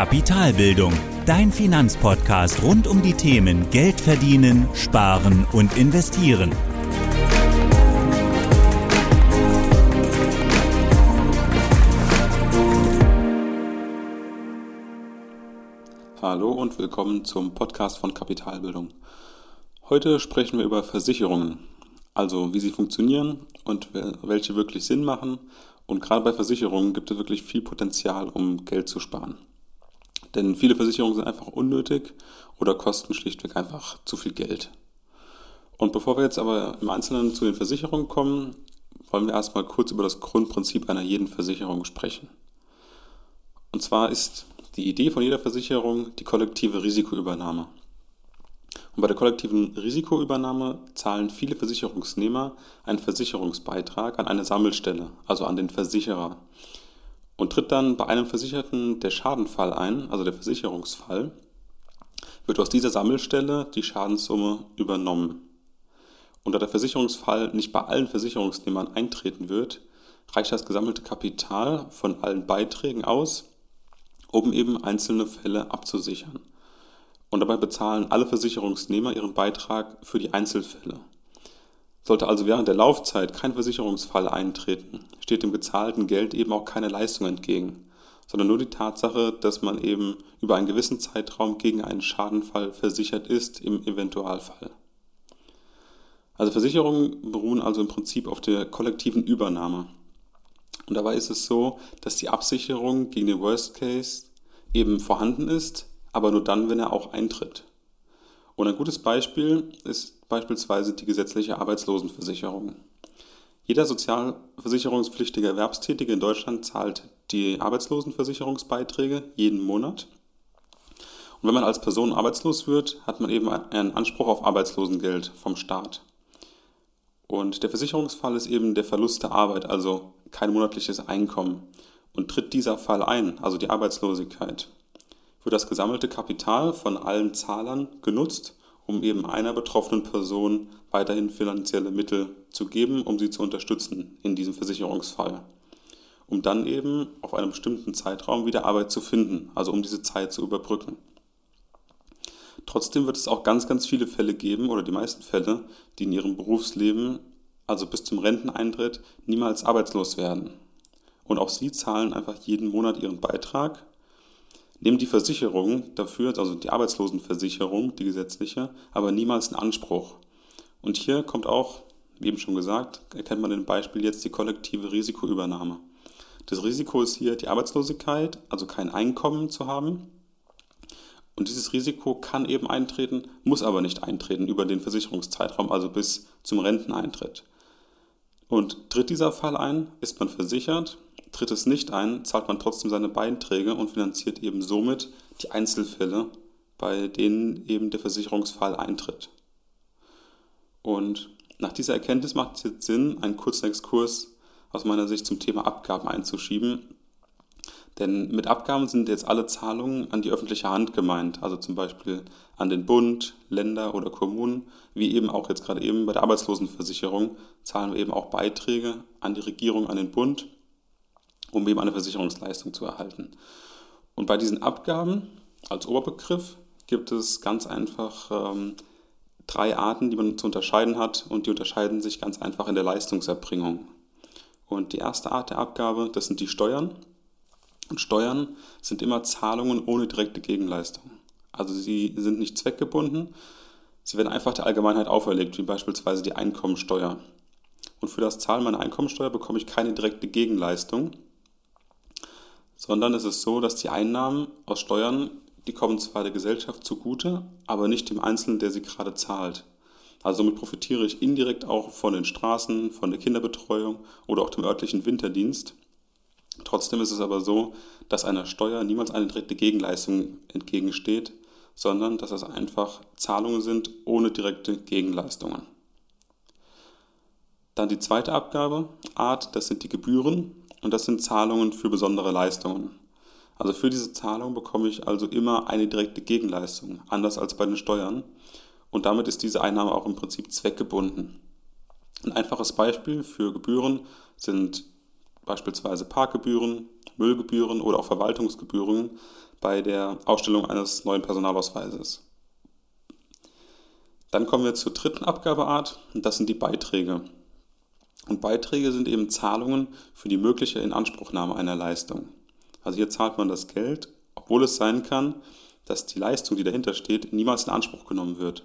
Kapitalbildung, dein Finanzpodcast rund um die Themen Geld verdienen, sparen und investieren. Hallo und willkommen zum Podcast von Kapitalbildung. Heute sprechen wir über Versicherungen, also wie sie funktionieren und welche wirklich Sinn machen. Und gerade bei Versicherungen gibt es wirklich viel Potenzial, um Geld zu sparen. Denn viele Versicherungen sind einfach unnötig oder kosten schlichtweg einfach zu viel Geld. Und bevor wir jetzt aber im Einzelnen zu den Versicherungen kommen, wollen wir erstmal kurz über das Grundprinzip einer jeden Versicherung sprechen. Und zwar ist die Idee von jeder Versicherung die kollektive Risikoübernahme. Und bei der kollektiven Risikoübernahme zahlen viele Versicherungsnehmer einen Versicherungsbeitrag an eine Sammelstelle, also an den Versicherer und tritt dann bei einem Versicherten der Schadenfall ein, also der Versicherungsfall, wird aus dieser Sammelstelle die Schadenssumme übernommen. Und da der Versicherungsfall nicht bei allen Versicherungsnehmern eintreten wird, reicht das gesammelte Kapital von allen Beiträgen aus, um eben einzelne Fälle abzusichern. Und dabei bezahlen alle Versicherungsnehmer ihren Beitrag für die Einzelfälle. Sollte also während der Laufzeit kein Versicherungsfall eintreten, steht dem gezahlten Geld eben auch keine Leistung entgegen, sondern nur die Tatsache, dass man eben über einen gewissen Zeitraum gegen einen Schadenfall versichert ist im Eventualfall. Also Versicherungen beruhen also im Prinzip auf der kollektiven Übernahme. Und dabei ist es so, dass die Absicherung gegen den Worst Case eben vorhanden ist, aber nur dann, wenn er auch eintritt. Und ein gutes Beispiel ist beispielsweise die gesetzliche Arbeitslosenversicherung. Jeder sozialversicherungspflichtige Erwerbstätige in Deutschland zahlt die Arbeitslosenversicherungsbeiträge jeden Monat. Und wenn man als Person arbeitslos wird, hat man eben einen Anspruch auf Arbeitslosengeld vom Staat. Und der Versicherungsfall ist eben der Verlust der Arbeit, also kein monatliches Einkommen. Und tritt dieser Fall ein, also die Arbeitslosigkeit, wird das gesammelte Kapital von allen Zahlern genutzt, um eben einer betroffenen Person weiterhin finanzielle Mittel zu geben, um sie zu unterstützen in diesem Versicherungsfall. Um dann eben auf einem bestimmten Zeitraum wieder Arbeit zu finden, also um diese Zeit zu überbrücken. Trotzdem wird es auch ganz, ganz viele Fälle geben, oder die meisten Fälle, die in ihrem Berufsleben, also bis zum Renteneintritt, niemals arbeitslos werden. Und auch sie zahlen einfach jeden Monat ihren Beitrag nehmen die Versicherung dafür, also die Arbeitslosenversicherung, die gesetzliche, aber niemals in Anspruch. Und hier kommt auch, wie eben schon gesagt, erkennt man im Beispiel jetzt die kollektive Risikoübernahme. Das Risiko ist hier die Arbeitslosigkeit, also kein Einkommen zu haben. Und dieses Risiko kann eben eintreten, muss aber nicht eintreten über den Versicherungszeitraum, also bis zum Renteneintritt. Und tritt dieser Fall ein, ist man versichert Tritt es nicht ein, zahlt man trotzdem seine Beiträge und finanziert eben somit die Einzelfälle, bei denen eben der Versicherungsfall eintritt. Und nach dieser Erkenntnis macht es jetzt Sinn, einen kurzen Exkurs aus meiner Sicht zum Thema Abgaben einzuschieben. Denn mit Abgaben sind jetzt alle Zahlungen an die öffentliche Hand gemeint, also zum Beispiel an den Bund, Länder oder Kommunen, wie eben auch jetzt gerade eben bei der Arbeitslosenversicherung zahlen wir eben auch Beiträge an die Regierung, an den Bund um eben eine Versicherungsleistung zu erhalten. Und bei diesen Abgaben als Oberbegriff gibt es ganz einfach ähm, drei Arten, die man zu unterscheiden hat und die unterscheiden sich ganz einfach in der Leistungserbringung. Und die erste Art der Abgabe, das sind die Steuern. Und Steuern sind immer Zahlungen ohne direkte Gegenleistung. Also sie sind nicht zweckgebunden, sie werden einfach der Allgemeinheit auferlegt, wie beispielsweise die Einkommensteuer. Und für das Zahlen meiner Einkommensteuer bekomme ich keine direkte Gegenleistung, sondern es ist so, dass die Einnahmen aus Steuern, die kommen zwar der Gesellschaft zugute, aber nicht dem Einzelnen, der sie gerade zahlt. Also somit profitiere ich indirekt auch von den Straßen, von der Kinderbetreuung oder auch dem örtlichen Winterdienst. Trotzdem ist es aber so, dass einer Steuer niemals eine direkte Gegenleistung entgegensteht, sondern dass es einfach Zahlungen sind ohne direkte Gegenleistungen. Dann die zweite Abgabeart, das sind die Gebühren und das sind Zahlungen für besondere Leistungen. Also für diese Zahlung bekomme ich also immer eine direkte Gegenleistung, anders als bei den Steuern. Und damit ist diese Einnahme auch im Prinzip zweckgebunden. Ein einfaches Beispiel für Gebühren sind beispielsweise Parkgebühren, Müllgebühren oder auch Verwaltungsgebühren bei der Ausstellung eines neuen Personalausweises. Dann kommen wir zur dritten Abgabeart und das sind die Beiträge. Und Beiträge sind eben Zahlungen für die mögliche Inanspruchnahme einer Leistung. Also hier zahlt man das Geld, obwohl es sein kann, dass die Leistung, die dahinter steht, niemals in Anspruch genommen wird.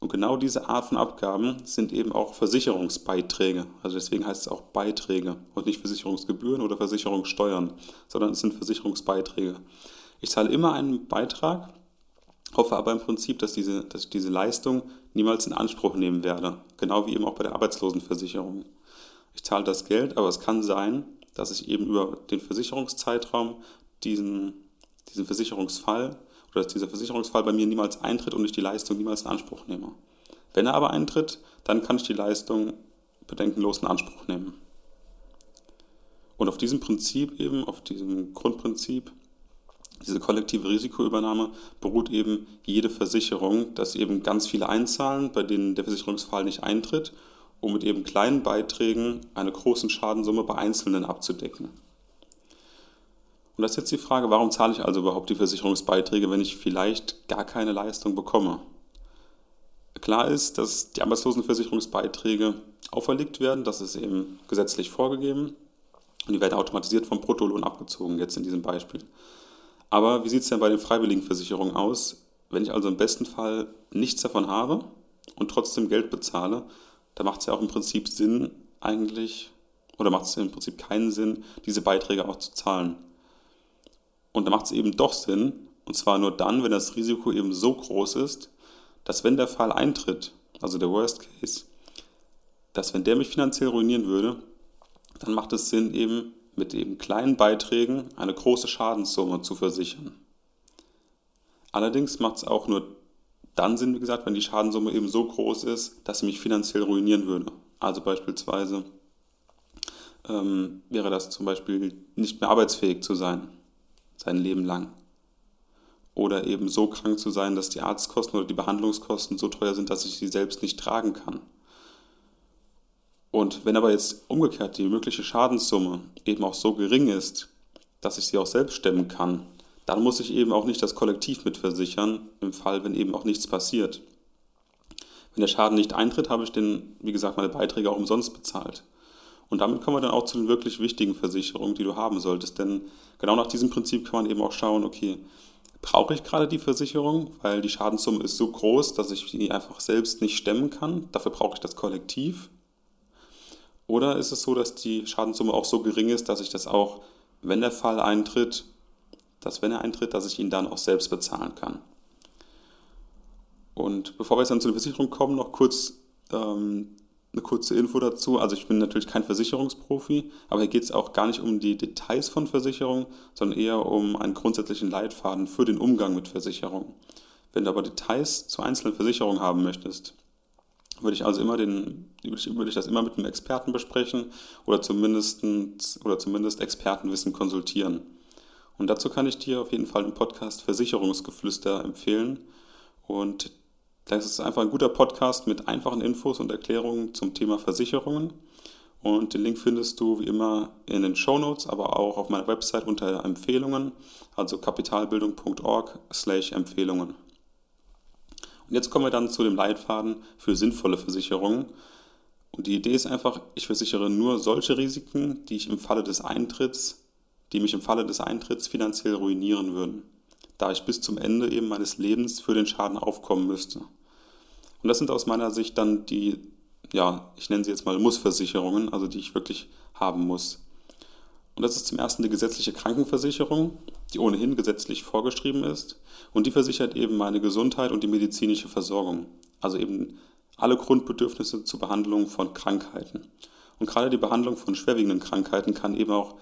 Und genau diese Art von Abgaben sind eben auch Versicherungsbeiträge. Also deswegen heißt es auch Beiträge und nicht Versicherungsgebühren oder Versicherungssteuern, sondern es sind Versicherungsbeiträge. Ich zahle immer einen Beitrag, hoffe aber im Prinzip, dass, diese, dass ich diese Leistung niemals in Anspruch nehmen werde. Genau wie eben auch bei der Arbeitslosenversicherung. Zahle das Geld, aber es kann sein, dass ich eben über den Versicherungszeitraum diesen, diesen Versicherungsfall oder dass dieser Versicherungsfall bei mir niemals eintritt und ich die Leistung niemals in Anspruch nehme. Wenn er aber eintritt, dann kann ich die Leistung bedenkenlos in Anspruch nehmen. Und auf diesem Prinzip eben, auf diesem Grundprinzip, diese kollektive Risikoübernahme beruht eben jede Versicherung, dass eben ganz viele einzahlen, bei denen der Versicherungsfall nicht eintritt, um mit eben kleinen Beiträgen eine große Schadensumme bei Einzelnen abzudecken. Und das ist jetzt die Frage, warum zahle ich also überhaupt die Versicherungsbeiträge, wenn ich vielleicht gar keine Leistung bekomme? Klar ist, dass die Arbeitslosenversicherungsbeiträge auferlegt werden, das ist eben gesetzlich vorgegeben und die werden automatisiert vom Bruttolohn abgezogen, jetzt in diesem Beispiel. Aber wie sieht es denn bei den freiwilligen Versicherungen aus? Wenn ich also im besten Fall nichts davon habe und trotzdem Geld bezahle, dann macht es ja auch im Prinzip Sinn, eigentlich, oder macht es im Prinzip keinen Sinn, diese Beiträge auch zu zahlen. Und da macht es eben doch Sinn, und zwar nur dann, wenn das Risiko eben so groß ist, dass wenn der Fall eintritt, also der Worst Case, dass wenn der mich finanziell ruinieren würde, dann macht es Sinn, eben mit eben kleinen Beiträgen eine große Schadenssumme zu versichern. Allerdings macht es auch nur dann Sinn, wie gesagt, wenn die Schadenssumme eben so groß ist, dass sie mich finanziell ruinieren würde. Also beispielsweise ähm, wäre das zum Beispiel nicht mehr arbeitsfähig zu sein sein Leben lang. Oder eben so krank zu sein, dass die Arztkosten oder die Behandlungskosten so teuer sind, dass ich sie selbst nicht tragen kann. Und wenn aber jetzt umgekehrt die mögliche Schadenssumme eben auch so gering ist, dass ich sie auch selbst stemmen kann, dann muss ich eben auch nicht das Kollektiv mitversichern, im Fall, wenn eben auch nichts passiert. Wenn der Schaden nicht eintritt, habe ich den, wie gesagt, meine Beiträge auch umsonst bezahlt. Und damit kommen wir dann auch zu den wirklich wichtigen Versicherungen, die du haben solltest. Denn genau nach diesem Prinzip kann man eben auch schauen, okay, brauche ich gerade die Versicherung, weil die Schadenssumme ist so groß, dass ich die einfach selbst nicht stemmen kann. Dafür brauche ich das Kollektiv. Oder ist es so, dass die Schadenssumme auch so gering ist, dass ich das auch, wenn der Fall eintritt, dass wenn er eintritt, dass ich ihn dann auch selbst bezahlen kann. Und bevor wir jetzt dann zu der Versicherung kommen, noch kurz ähm, eine kurze Info dazu. Also ich bin natürlich kein Versicherungsprofi, aber hier geht es auch gar nicht um die Details von Versicherungen, sondern eher um einen grundsätzlichen Leitfaden für den Umgang mit Versicherungen. Wenn du aber Details zu einzelnen Versicherungen haben möchtest, würde ich also immer den, würde ich das immer mit einem Experten besprechen oder zumindest, oder zumindest Expertenwissen konsultieren. Und dazu kann ich dir auf jeden Fall den Podcast Versicherungsgeflüster empfehlen. Und das ist einfach ein guter Podcast mit einfachen Infos und Erklärungen zum Thema Versicherungen. Und den Link findest du wie immer in den Show Notes, aber auch auf meiner Website unter Empfehlungen, also kapitalbildung.org/empfehlungen. Und jetzt kommen wir dann zu dem Leitfaden für sinnvolle Versicherungen. Und die Idee ist einfach, ich versichere nur solche Risiken, die ich im Falle des Eintritts, die mich im Falle des Eintritts finanziell ruinieren würden da ich bis zum Ende eben meines Lebens für den Schaden aufkommen müsste. Und das sind aus meiner Sicht dann die, ja, ich nenne sie jetzt mal Mussversicherungen, also die ich wirklich haben muss. Und das ist zum ersten die gesetzliche Krankenversicherung, die ohnehin gesetzlich vorgeschrieben ist. Und die versichert eben meine Gesundheit und die medizinische Versorgung. Also eben alle Grundbedürfnisse zur Behandlung von Krankheiten. Und gerade die Behandlung von schwerwiegenden Krankheiten kann eben auch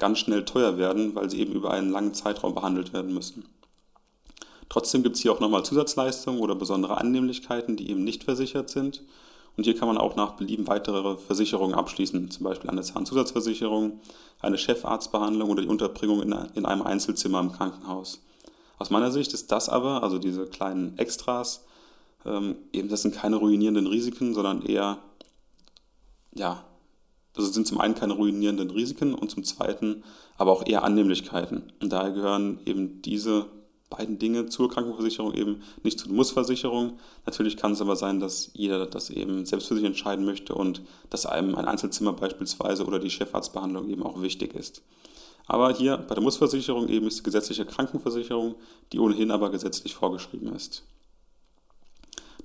ganz schnell teuer werden, weil sie eben über einen langen Zeitraum behandelt werden müssen. Trotzdem gibt es hier auch nochmal Zusatzleistungen oder besondere Annehmlichkeiten, die eben nicht versichert sind. Und hier kann man auch nach Belieben weitere Versicherungen abschließen, zum Beispiel eine Zahnzusatzversicherung, eine Chefarztbehandlung oder die Unterbringung in einem Einzelzimmer im Krankenhaus. Aus meiner Sicht ist das aber, also diese kleinen Extras, ähm, eben das sind keine ruinierenden Risiken, sondern eher ja, also sind zum einen keine ruinierenden Risiken und zum zweiten aber auch eher Annehmlichkeiten. Und daher gehören eben diese beiden Dinge zur Krankenversicherung eben nicht zur Mussversicherung. Natürlich kann es aber sein, dass jeder das eben selbst für sich entscheiden möchte und dass einem ein Einzelzimmer beispielsweise oder die Chefarztbehandlung eben auch wichtig ist. Aber hier bei der Mussversicherung eben ist die gesetzliche Krankenversicherung, die ohnehin aber gesetzlich vorgeschrieben ist.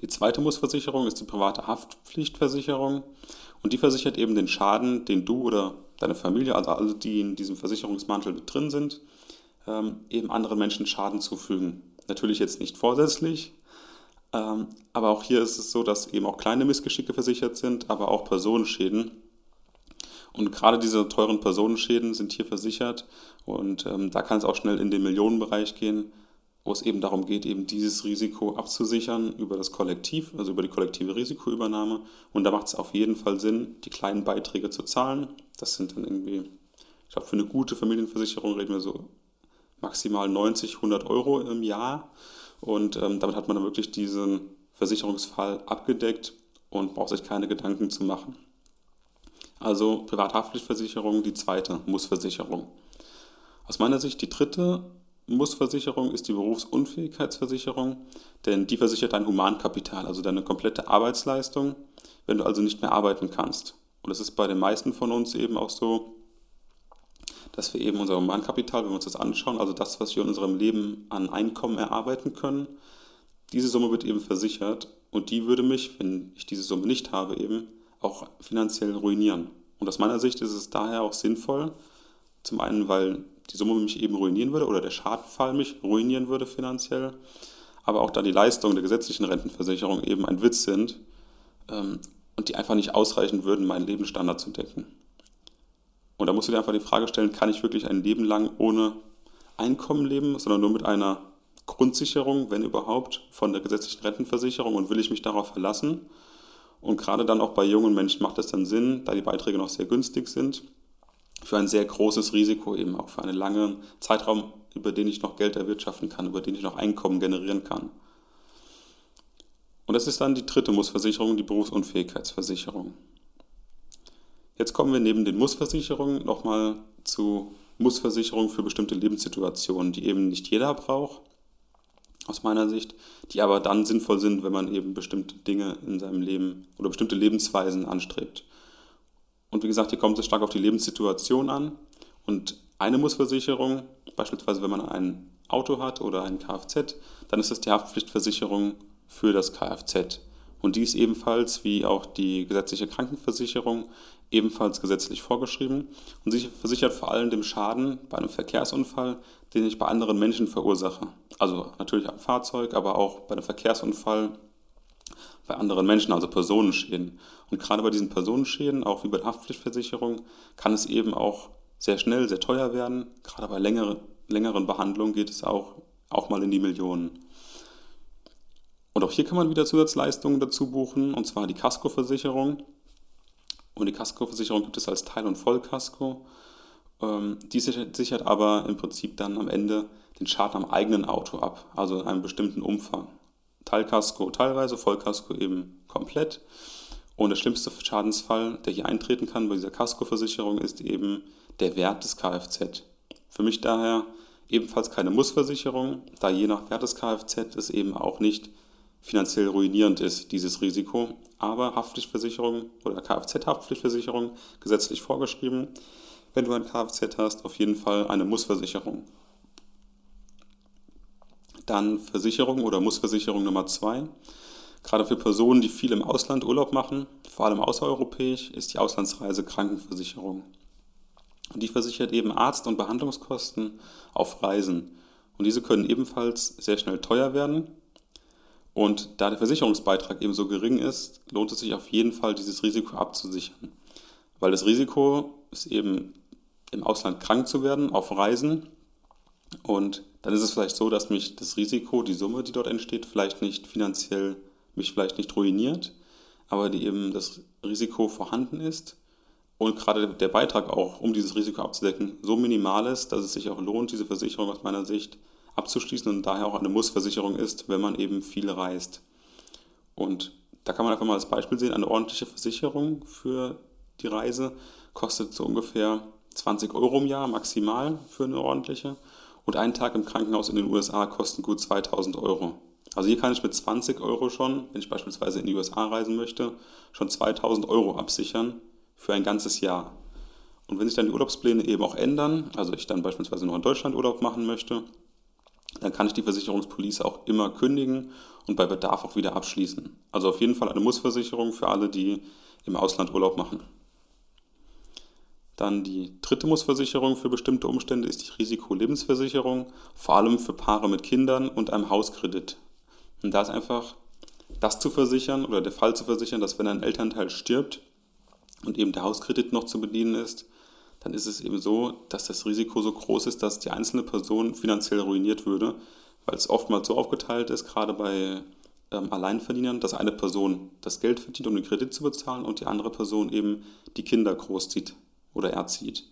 Die zweite Mussversicherung ist die private Haftpflichtversicherung und die versichert eben den Schaden, den du oder deine Familie, also alle, die in diesem Versicherungsmantel mit drin sind, ähm, eben anderen Menschen Schaden zufügen. Natürlich jetzt nicht vorsätzlich, ähm, aber auch hier ist es so, dass eben auch kleine Missgeschicke versichert sind, aber auch Personenschäden. Und gerade diese teuren Personenschäden sind hier versichert und ähm, da kann es auch schnell in den Millionenbereich gehen, wo es eben darum geht, eben dieses Risiko abzusichern über das Kollektiv, also über die kollektive Risikoübernahme. Und da macht es auf jeden Fall Sinn, die kleinen Beiträge zu zahlen. Das sind dann irgendwie, ich glaube, für eine gute Familienversicherung reden wir so maximal 90, 100 Euro im Jahr. Und ähm, damit hat man dann wirklich diesen Versicherungsfall abgedeckt und braucht sich keine Gedanken zu machen. Also Privathaftpflichtversicherung, die zweite Mussversicherung. Aus meiner Sicht die dritte Mussversicherung ist die Berufsunfähigkeitsversicherung, denn die versichert dein Humankapital, also deine komplette Arbeitsleistung, wenn du also nicht mehr arbeiten kannst. Und es ist bei den meisten von uns eben auch so, dass wir eben unser Humankapital, wenn wir uns das anschauen, also das, was wir in unserem Leben an Einkommen erarbeiten können, diese Summe wird eben versichert und die würde mich, wenn ich diese Summe nicht habe, eben auch finanziell ruinieren. Und aus meiner Sicht ist es daher auch sinnvoll, zum einen, weil die Summe mich eben ruinieren würde oder der Schadenfall mich ruinieren würde finanziell, aber auch da die Leistungen der gesetzlichen Rentenversicherung eben ein Witz sind ähm, und die einfach nicht ausreichen würden, meinen Lebensstandard zu decken. Und da musst du dir einfach die Frage stellen, kann ich wirklich ein Leben lang ohne Einkommen leben, sondern nur mit einer Grundsicherung, wenn überhaupt, von der gesetzlichen Rentenversicherung und will ich mich darauf verlassen? Und gerade dann auch bei jungen Menschen macht es dann Sinn, da die Beiträge noch sehr günstig sind, für ein sehr großes Risiko eben auch für einen langen Zeitraum, über den ich noch Geld erwirtschaften kann, über den ich noch Einkommen generieren kann. Und das ist dann die dritte Mussversicherung, die Berufsunfähigkeitsversicherung. Jetzt kommen wir neben den Mussversicherungen nochmal zu Mussversicherungen für bestimmte Lebenssituationen, die eben nicht jeder braucht aus meiner Sicht, die aber dann sinnvoll sind, wenn man eben bestimmte Dinge in seinem Leben oder bestimmte Lebensweisen anstrebt. Und wie gesagt, hier kommt es stark auf die Lebenssituation an. Und eine Mussversicherung, beispielsweise wenn man ein Auto hat oder ein Kfz, dann ist das die Haftpflichtversicherung für das Kfz. Und die ist ebenfalls, wie auch die gesetzliche Krankenversicherung, ebenfalls gesetzlich vorgeschrieben und sie versichert vor allem den Schaden bei einem Verkehrsunfall, den ich bei anderen Menschen verursache. Also natürlich am Fahrzeug, aber auch bei einem Verkehrsunfall bei anderen Menschen, also Personenschäden. Und gerade bei diesen Personenschäden, auch wie bei der Haftpflichtversicherung, kann es eben auch sehr schnell, sehr teuer werden. Gerade bei längere, längeren Behandlungen geht es auch, auch mal in die Millionen. Und auch hier kann man wieder Zusatzleistungen dazu buchen, und zwar die Kaskoversicherung. Und die Kaskoversicherung gibt es als Teil- und Vollkasko. Ähm, die sichert aber im Prinzip dann am Ende den Schaden am eigenen Auto ab, also in einem bestimmten Umfang. Teilkasko teilweise, Vollkasko eben komplett. Und der schlimmste Schadensfall, der hier eintreten kann bei dieser Kaskoversicherung, ist eben der Wert des Kfz. Für mich daher ebenfalls keine Mussversicherung, da je nach Wert des Kfz es eben auch nicht finanziell ruinierend ist, dieses Risiko. Aber Haftpflichtversicherung oder Kfz-Haftpflichtversicherung gesetzlich vorgeschrieben. Wenn du ein Kfz hast, auf jeden Fall eine Mussversicherung. Dann Versicherung oder Mussversicherung Nummer zwei. Gerade für Personen, die viel im Ausland Urlaub machen, vor allem außereuropäisch, ist die Auslandsreise Krankenversicherung. Und die versichert eben Arzt- und Behandlungskosten auf Reisen. Und diese können ebenfalls sehr schnell teuer werden. Und da der Versicherungsbeitrag eben so gering ist, lohnt es sich auf jeden Fall, dieses Risiko abzusichern. Weil das Risiko ist eben im Ausland krank zu werden auf Reisen. Und dann ist es vielleicht so, dass mich das Risiko, die Summe, die dort entsteht, vielleicht nicht finanziell, mich vielleicht nicht ruiniert, aber die eben das Risiko vorhanden ist und gerade der Beitrag auch, um dieses Risiko abzudecken, so minimal ist, dass es sich auch lohnt, diese Versicherung aus meiner Sicht abzuschließen und daher auch eine Mussversicherung ist, wenn man eben viel reist. Und da kann man einfach mal als Beispiel sehen, eine ordentliche Versicherung für die Reise, kostet so ungefähr 20 Euro im Jahr maximal für eine ordentliche. Und ein Tag im Krankenhaus in den USA kostet gut 2000 Euro. Also hier kann ich mit 20 Euro schon, wenn ich beispielsweise in die USA reisen möchte, schon 2000 Euro absichern für ein ganzes Jahr. Und wenn sich dann die Urlaubspläne eben auch ändern, also ich dann beispielsweise noch in Deutschland Urlaub machen möchte, dann kann ich die Versicherungspolice auch immer kündigen und bei Bedarf auch wieder abschließen. Also auf jeden Fall eine Mussversicherung für alle, die im Ausland Urlaub machen. Dann die dritte Mussversicherung für bestimmte Umstände ist die Risikolebensversicherung, vor allem für Paare mit Kindern und einem Hauskredit. Und da ist einfach das zu versichern oder der Fall zu versichern, dass wenn ein Elternteil stirbt und eben der Hauskredit noch zu bedienen ist, dann ist es eben so, dass das Risiko so groß ist, dass die einzelne Person finanziell ruiniert würde, weil es oftmals so aufgeteilt ist, gerade bei ähm, Alleinverdienern, dass eine Person das Geld verdient, um den Kredit zu bezahlen und die andere Person eben die Kinder großzieht oder erzieht.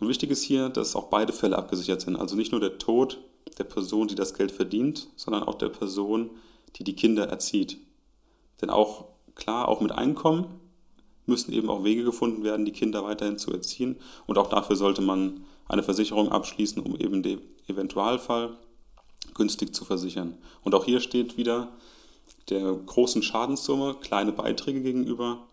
Und wichtig ist hier, dass auch beide Fälle abgesichert sind. Also nicht nur der Tod der Person, die das Geld verdient, sondern auch der Person, die die Kinder erzieht. Denn auch klar, auch mit Einkommen müssen eben auch Wege gefunden werden, die Kinder weiterhin zu erziehen. Und auch dafür sollte man eine Versicherung abschließen, um eben den Eventualfall günstig zu versichern. Und auch hier steht wieder der großen Schadenssumme kleine Beiträge gegenüber.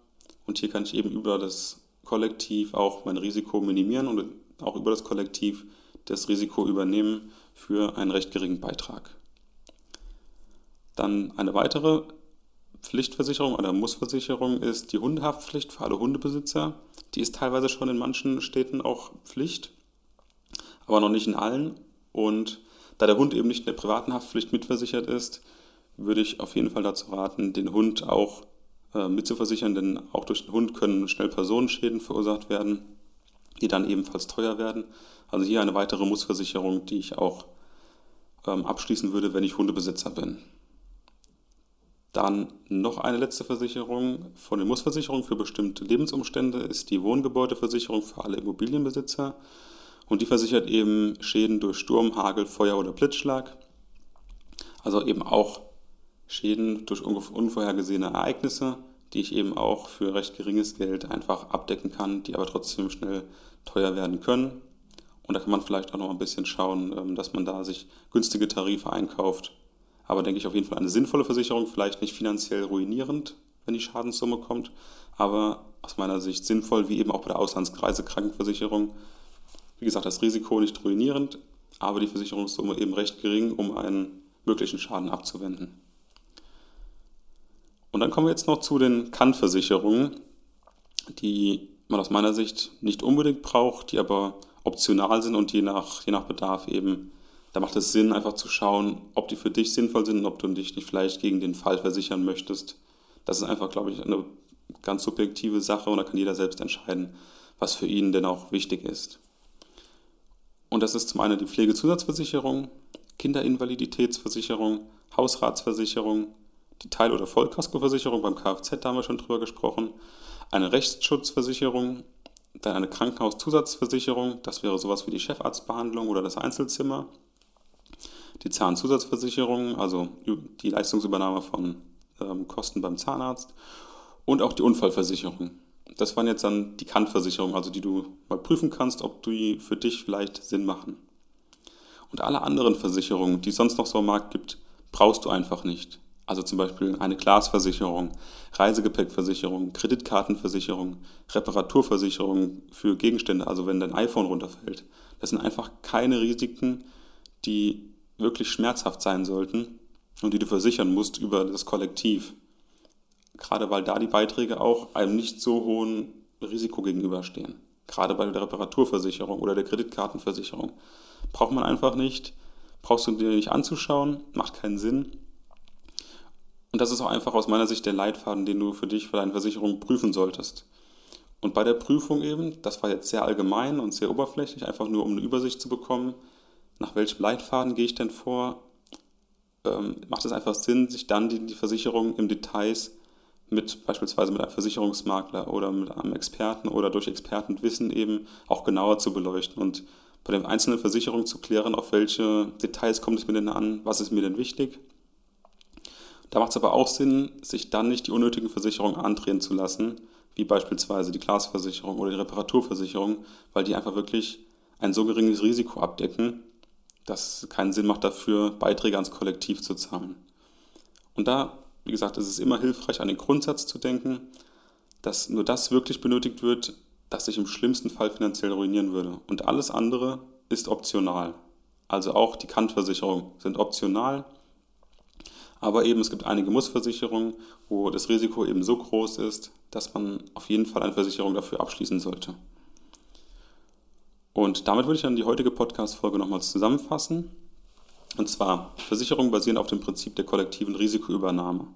Und hier kann ich eben über das Kollektiv auch mein Risiko minimieren und auch über das Kollektiv das Risiko übernehmen für einen recht geringen Beitrag. Dann eine weitere Pflichtversicherung oder Mussversicherung ist die Hundehaftpflicht für alle Hundebesitzer. Die ist teilweise schon in manchen Städten auch Pflicht, aber noch nicht in allen. Und da der Hund eben nicht in der privaten Haftpflicht mitversichert ist, würde ich auf jeden Fall dazu raten, den Hund auch äh, mitzuversichern, denn auch durch den Hund können schnell Personenschäden verursacht werden, die dann ebenfalls teuer werden. Also hier eine weitere Mussversicherung, die ich auch ähm, abschließen würde, wenn ich Hundebesitzer bin. Dann noch eine letzte Versicherung von den Mussversicherungen für bestimmte Lebensumstände ist die Wohngebäudeversicherung für alle Immobilienbesitzer. Und die versichert eben Schäden durch Sturm, Hagel, Feuer oder Blitzschlag. Also eben auch Schäden durch unvorhergesehene Ereignisse, die ich eben auch für recht geringes Geld einfach abdecken kann, die aber trotzdem schnell teuer werden können. Und da kann man vielleicht auch noch ein bisschen schauen, ähm, dass man da sich günstige Tarife einkauft aber denke ich auf jeden Fall eine sinnvolle Versicherung, vielleicht nicht finanziell ruinierend, wenn die Schadenssumme kommt, aber aus meiner Sicht sinnvoll, wie eben auch bei der Auslandsreisekrankenversicherung. Wie gesagt, das Risiko nicht ruinierend, aber die Versicherungssumme eben recht gering, um einen möglichen Schaden abzuwenden. Und dann kommen wir jetzt noch zu den Kann-Versicherungen, die man aus meiner Sicht nicht unbedingt braucht, die aber optional sind und je nach, je nach Bedarf eben da macht es Sinn, einfach zu schauen, ob die für dich sinnvoll sind und ob du dich nicht vielleicht gegen den Fall versichern möchtest. Das ist einfach, glaube ich, eine ganz subjektive Sache und da kann jeder selbst entscheiden, was für ihn denn auch wichtig ist. Und das ist zum einen die Pflegezusatzversicherung, Kinderinvaliditätsversicherung, Hausratsversicherung, die Teil- oder Vollkaskoversicherung beim Kfz, haben wir schon drüber gesprochen, eine Rechtsschutzversicherung, dann eine Krankenhauszusatzversicherung, das wäre sowas wie die Chefarztbehandlung oder das Einzelzimmer, die Zahnzusatzversicherung, also die Leistungsübernahme von ähm, Kosten beim Zahnarzt und auch die Unfallversicherung. Das waren jetzt dann die Kantversicherungen, also die du mal prüfen kannst, ob die für dich vielleicht Sinn machen. Und alle anderen Versicherungen, die es sonst noch so am Markt gibt, brauchst du einfach nicht. Also zum Beispiel eine Glasversicherung, Reisegepäckversicherung, Kreditkartenversicherung, Reparaturversicherung für Gegenstände, also wenn dein iPhone runterfällt. Das sind einfach keine Risiken, die wirklich schmerzhaft sein sollten und die du versichern musst über das Kollektiv. Gerade weil da die Beiträge auch einem nicht so hohen Risiko gegenüberstehen. Gerade bei der Reparaturversicherung oder der Kreditkartenversicherung. Braucht man einfach nicht, brauchst du dir nicht anzuschauen, macht keinen Sinn. Und das ist auch einfach aus meiner Sicht der Leitfaden, den du für dich, für deine Versicherung prüfen solltest. Und bei der Prüfung eben, das war jetzt sehr allgemein und sehr oberflächlich, einfach nur um eine Übersicht zu bekommen, nach welchem Leitfaden gehe ich denn vor, ähm, macht es einfach Sinn, sich dann die, die Versicherung im Details mit beispielsweise mit einem Versicherungsmakler oder mit einem Experten oder durch Expertenwissen eben auch genauer zu beleuchten und bei den einzelnen Versicherungen zu klären, auf welche Details kommt es mir denn an, was ist mir denn wichtig. Da macht es aber auch Sinn, sich dann nicht die unnötigen Versicherungen andrehen zu lassen, wie beispielsweise die Glasversicherung oder die Reparaturversicherung, weil die einfach wirklich ein so geringes Risiko abdecken, dass es keinen Sinn macht dafür, Beiträge ans Kollektiv zu zahlen. Und da, wie gesagt, ist es immer hilfreich, an den Grundsatz zu denken, dass nur das wirklich benötigt wird, das sich im schlimmsten Fall finanziell ruinieren würde. Und alles andere ist optional. Also auch die Kantversicherungen sind optional. Aber eben es gibt einige Mussversicherungen, wo das Risiko eben so groß ist, dass man auf jeden Fall eine Versicherung dafür abschließen sollte. Und damit würde ich dann die heutige Podcast-Folge nochmals zusammenfassen. Und zwar, Versicherungen basieren auf dem Prinzip der kollektiven Risikoübernahme.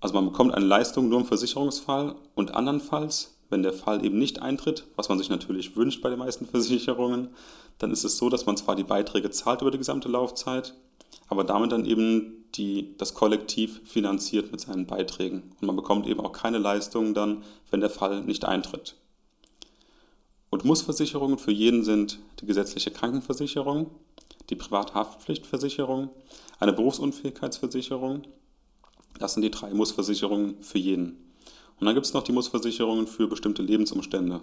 Also man bekommt eine Leistung nur im Versicherungsfall und andernfalls, wenn der Fall eben nicht eintritt, was man sich natürlich wünscht bei den meisten Versicherungen, dann ist es so, dass man zwar die Beiträge zahlt über die gesamte Laufzeit, aber damit dann eben die, das Kollektiv finanziert mit seinen Beiträgen. Und man bekommt eben auch keine Leistungen dann, wenn der Fall nicht eintritt. Und Mussversicherungen für jeden sind die gesetzliche Krankenversicherung, die Privathaftpflichtversicherung, eine Berufsunfähigkeitsversicherung. Das sind die drei Mussversicherungen für jeden. Und dann gibt es noch die Mussversicherungen für bestimmte Lebensumstände.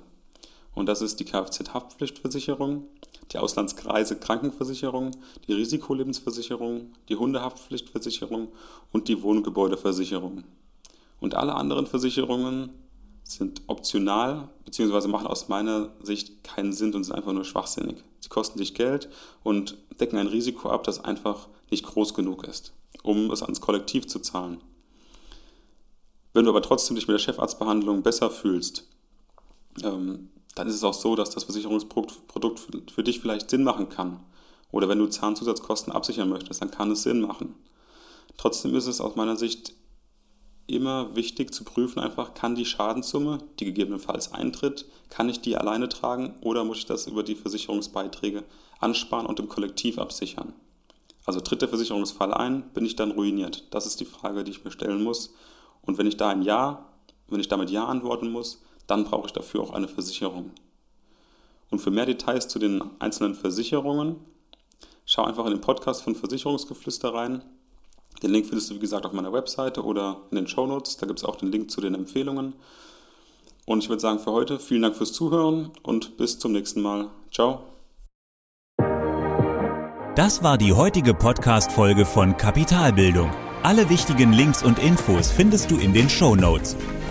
Und das ist die Kfz-Haftpflichtversicherung, die Auslandskreise Krankenversicherung, die Risikolebensversicherung, die Hundehaftpflichtversicherung und die Wohngebäudeversicherung. Und alle anderen Versicherungen sind optional bzw. machen aus meiner Sicht keinen Sinn und sind einfach nur schwachsinnig. Sie kosten dich Geld und decken ein Risiko ab, das einfach nicht groß genug ist, um es ans Kollektiv zu zahlen. Wenn du aber trotzdem dich mit der Chefarztbehandlung besser fühlst, ähm, dann ist es auch so, dass das Versicherungsprodukt für dich vielleicht Sinn machen kann. Oder wenn du Zahnzusatzkosten absichern möchtest, dann kann es Sinn machen. Trotzdem ist es aus meiner Sicht immer wichtig zu prüfen, einfach kann die Schadenssumme, die gegebenenfalls eintritt, kann ich die alleine tragen oder muss ich das über die Versicherungsbeiträge ansparen und im Kollektiv absichern. Also tritt der Versicherungsfall ein, bin ich dann ruiniert? Das ist die Frage, die ich mir stellen muss. Und wenn ich da ein Ja, wenn ich damit Ja antworten muss, dann brauche ich dafür auch eine Versicherung. Und für mehr Details zu den einzelnen Versicherungen, schau einfach in den Podcast von Versicherungsgeflüster rein. Den Link findest du, wie gesagt, auf meiner Webseite oder in den Show Notes. Da gibt es auch den Link zu den Empfehlungen. Und ich würde sagen, für heute vielen Dank fürs Zuhören und bis zum nächsten Mal. Ciao. Das war die heutige Podcast-Folge von Kapitalbildung. Alle wichtigen Links und Infos findest du in den Show Notes.